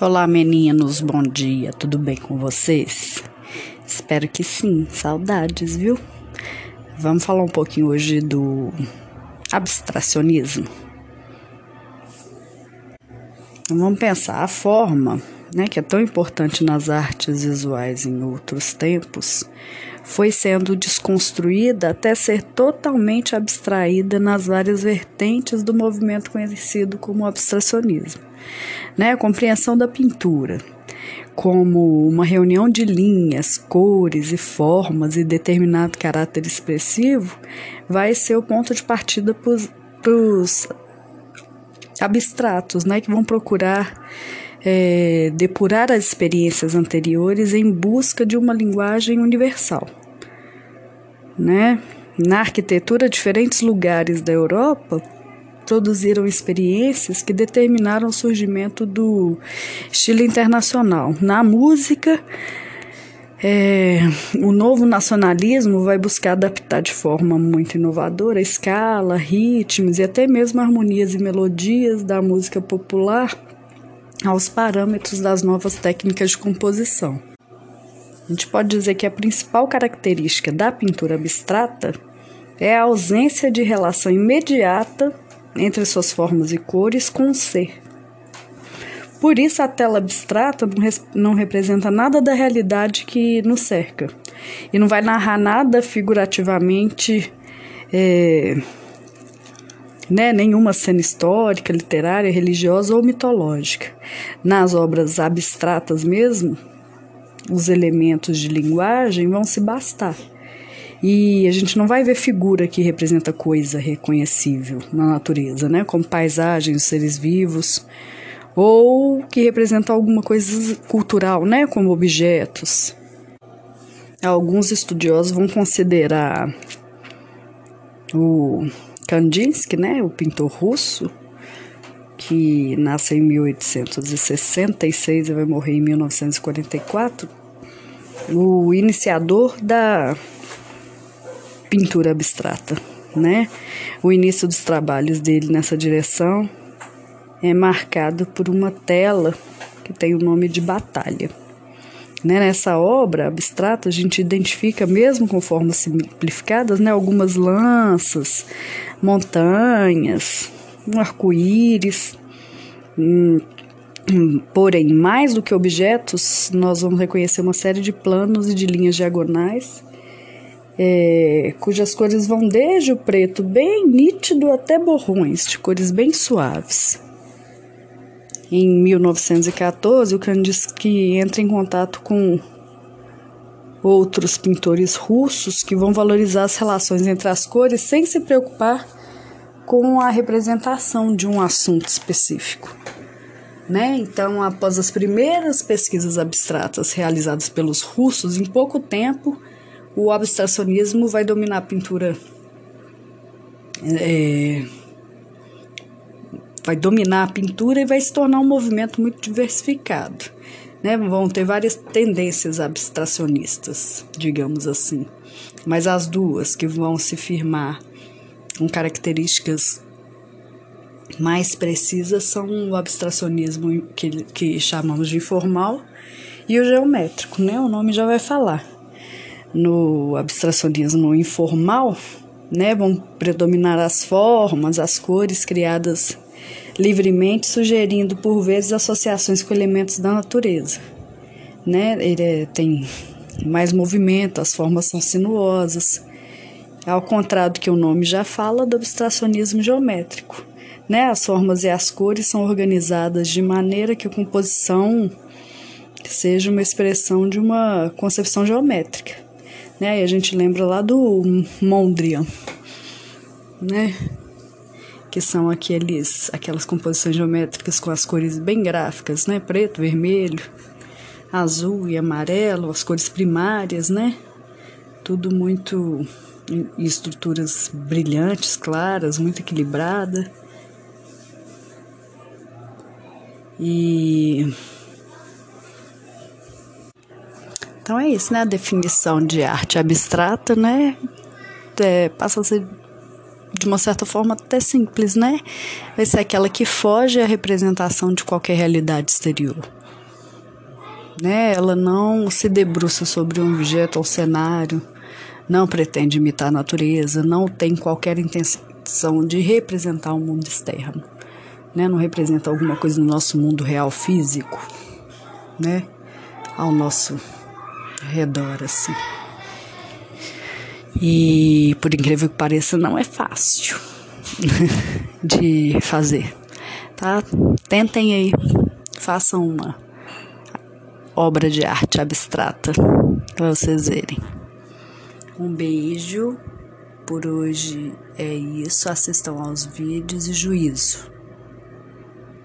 Olá, meninos, bom dia, tudo bem com vocês? Espero que sim, saudades, viu? Vamos falar um pouquinho hoje do abstracionismo. Vamos pensar a forma, né, que é tão importante nas artes visuais em outros tempos, foi sendo desconstruída até ser totalmente abstraída nas várias vertentes do movimento conhecido como abstracionismo né? A compreensão da pintura como uma reunião de linhas, cores e formas e determinado caráter expressivo vai ser o ponto de partida para os abstratos, né? Que vão procurar é, depurar as experiências anteriores em busca de uma linguagem universal, né? Na arquitetura, diferentes lugares da Europa produziram experiências que determinaram o surgimento do estilo internacional. Na música, é, o novo nacionalismo vai buscar adaptar de forma muito inovadora a escala, ritmos e até mesmo harmonias e melodias da música popular aos parâmetros das novas técnicas de composição. A gente pode dizer que a principal característica da pintura abstrata é a ausência de relação imediata entre suas formas e cores com o ser. Por isso, a tela abstrata não, representa nada da realidade que nos cerca e não vai narrar nada figurativamente, é, né, nenhuma cena histórica, literária, religiosa ou mitológica. Nas obras abstratas mesmo, os elementos de linguagem vão se bastar e a gente não vai ver figura que representa coisa reconhecível na natureza, né? Como paisagens, seres vivos, ou que representa alguma coisa cultural, né? Como objetos. Alguns estudiosos vão considerar o Kandinsky, né? O pintor russo, que nasce em 1866 e vai morrer em 1944, o iniciador da pintura abstrata, né? O início dos trabalhos dele nessa direção é marcado por uma tela que tem o nome de Batalha. Né? Nessa obra abstrata, a gente identifica, mesmo com formas simplificadas, né? algumas lanças, montanhas, um arco-íris. Hum, porém, mais do que objetos, nós vamos reconhecer uma série de planos e de linhas diagonais é, cujas cores vão desde o preto bem nítido até borrões, de cores bem suaves. Em 1914, o Kandinsky entra em contato com outros pintores russos que vão valorizar as relações entre as cores sem se preocupar com a representação de um assunto específico. Né? Então, após as primeiras pesquisas abstratas realizadas pelos russos, em pouco tempo o abstracionismo vai dominar a pintura. É, vai dominar a pintura e vai se tornar um movimento muito diversificado. Né? Vão ter várias tendências abstracionistas, digamos assim. Mas as duas que vão se firmar com características mais precisas são o abstracionismo que, que chamamos de informal e o geométrico, né? O nome já vai falar no abstracionismo informal, né, vão predominar as formas, as cores criadas livremente, sugerindo por vezes associações com elementos da natureza. Né? Ele é, tem mais movimento, as formas são sinuosas, ao contrário do que o nome já fala do abstracionismo geométrico. Né? As formas e as cores são organizadas de maneira que a composição seja uma expressão de uma concepção geométrica né? E a gente lembra lá do Mondrian, né? Que são aqueles, aquelas composições geométricas com as cores bem gráficas, né? Preto, vermelho, azul e amarelo, as cores primárias, né? Tudo muito em estruturas brilhantes, claras, muito equilibrada. E Então é isso, né? A definição de arte abstrata, né? É, passa a ser de uma certa forma até simples, né? Vai ser aquela que foge à representação de qualquer realidade exterior. né? Ela não se debruça sobre um objeto ou cenário, não pretende imitar a natureza, não tem qualquer intenção de representar o mundo externo, né? Não representa alguma coisa no nosso mundo real físico, né? Ao nosso redor, assim. E por incrível que pareça, não é fácil de fazer, tá? Tentem aí, façam uma obra de arte abstrata para vocês verem. Um beijo, por hoje é isso. Assistam aos vídeos e juízo.